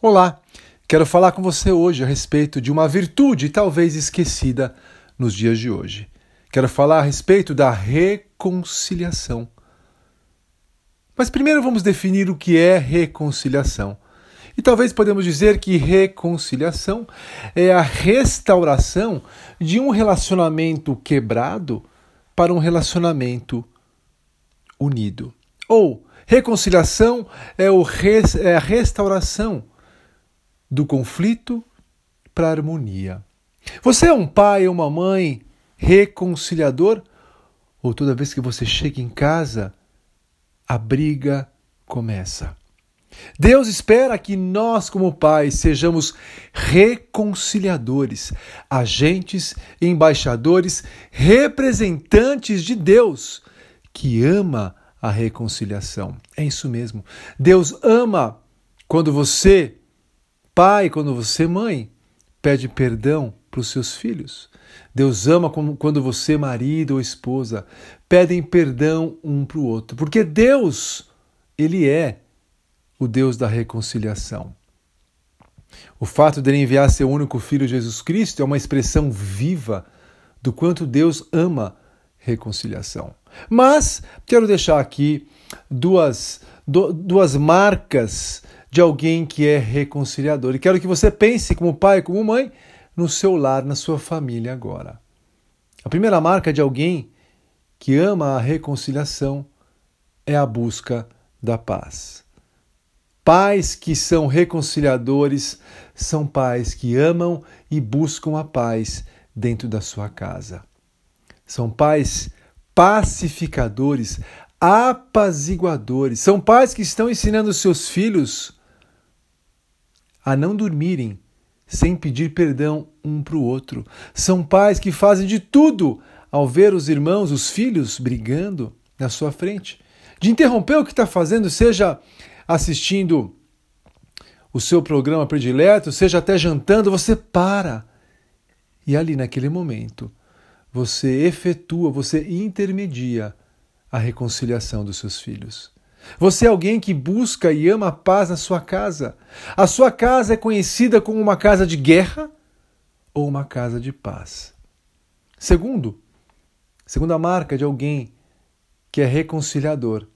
Olá, quero falar com você hoje a respeito de uma virtude talvez esquecida nos dias de hoje. Quero falar a respeito da reconciliação. Mas primeiro vamos definir o que é reconciliação. E talvez podemos dizer que reconciliação é a restauração de um relacionamento quebrado para um relacionamento unido. Ou reconciliação é, res, é a restauração do conflito para a harmonia. Você é um pai ou uma mãe reconciliador? Ou toda vez que você chega em casa, a briga começa? Deus espera que nós, como pais, sejamos reconciliadores, agentes, embaixadores, representantes de Deus, que ama a reconciliação. É isso mesmo. Deus ama quando você pai, quando você, mãe, pede perdão para os seus filhos. Deus ama quando você, marido ou esposa, pedem perdão um para o outro. Porque Deus, Ele é o Deus da reconciliação. O fato de ele enviar seu único filho Jesus Cristo é uma expressão viva do quanto Deus ama reconciliação. Mas quero deixar aqui duas, duas marcas de alguém que é reconciliador. E quero que você pense, como pai, como mãe, no seu lar, na sua família agora. A primeira marca de alguém que ama a reconciliação é a busca da paz. Pais que são reconciliadores são pais que amam e buscam a paz dentro da sua casa. São pais pacificadores, apaziguadores. São pais que estão ensinando seus filhos a não dormirem sem pedir perdão um para o outro. São pais que fazem de tudo ao ver os irmãos, os filhos, brigando na sua frente. De interromper o que está fazendo, seja assistindo o seu programa predileto, seja até jantando, você para. E ali naquele momento, você efetua, você intermedia a reconciliação dos seus filhos. Você é alguém que busca e ama a paz na sua casa. A sua casa é conhecida como uma casa de guerra ou uma casa de paz. Segundo, segunda marca de alguém que é reconciliador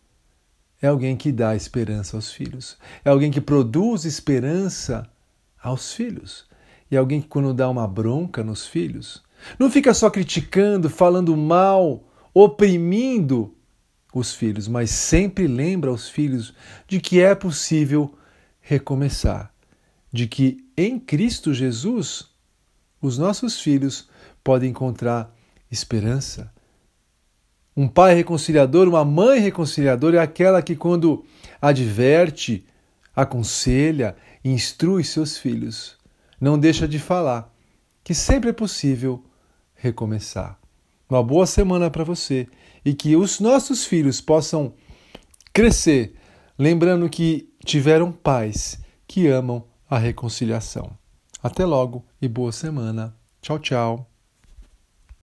é alguém que dá esperança aos filhos. É alguém que produz esperança aos filhos. E é alguém que, quando dá uma bronca nos filhos, não fica só criticando, falando mal, oprimindo os filhos, mas sempre lembra aos filhos de que é possível recomeçar, de que em Cristo Jesus os nossos filhos podem encontrar esperança. Um pai reconciliador, uma mãe reconciliadora é aquela que, quando adverte, aconselha, instrui seus filhos, não deixa de falar que sempre é possível recomeçar. Uma boa semana para você e que os nossos filhos possam crescer lembrando que tiveram pais que amam a reconciliação. Até logo e boa semana. Tchau, tchau.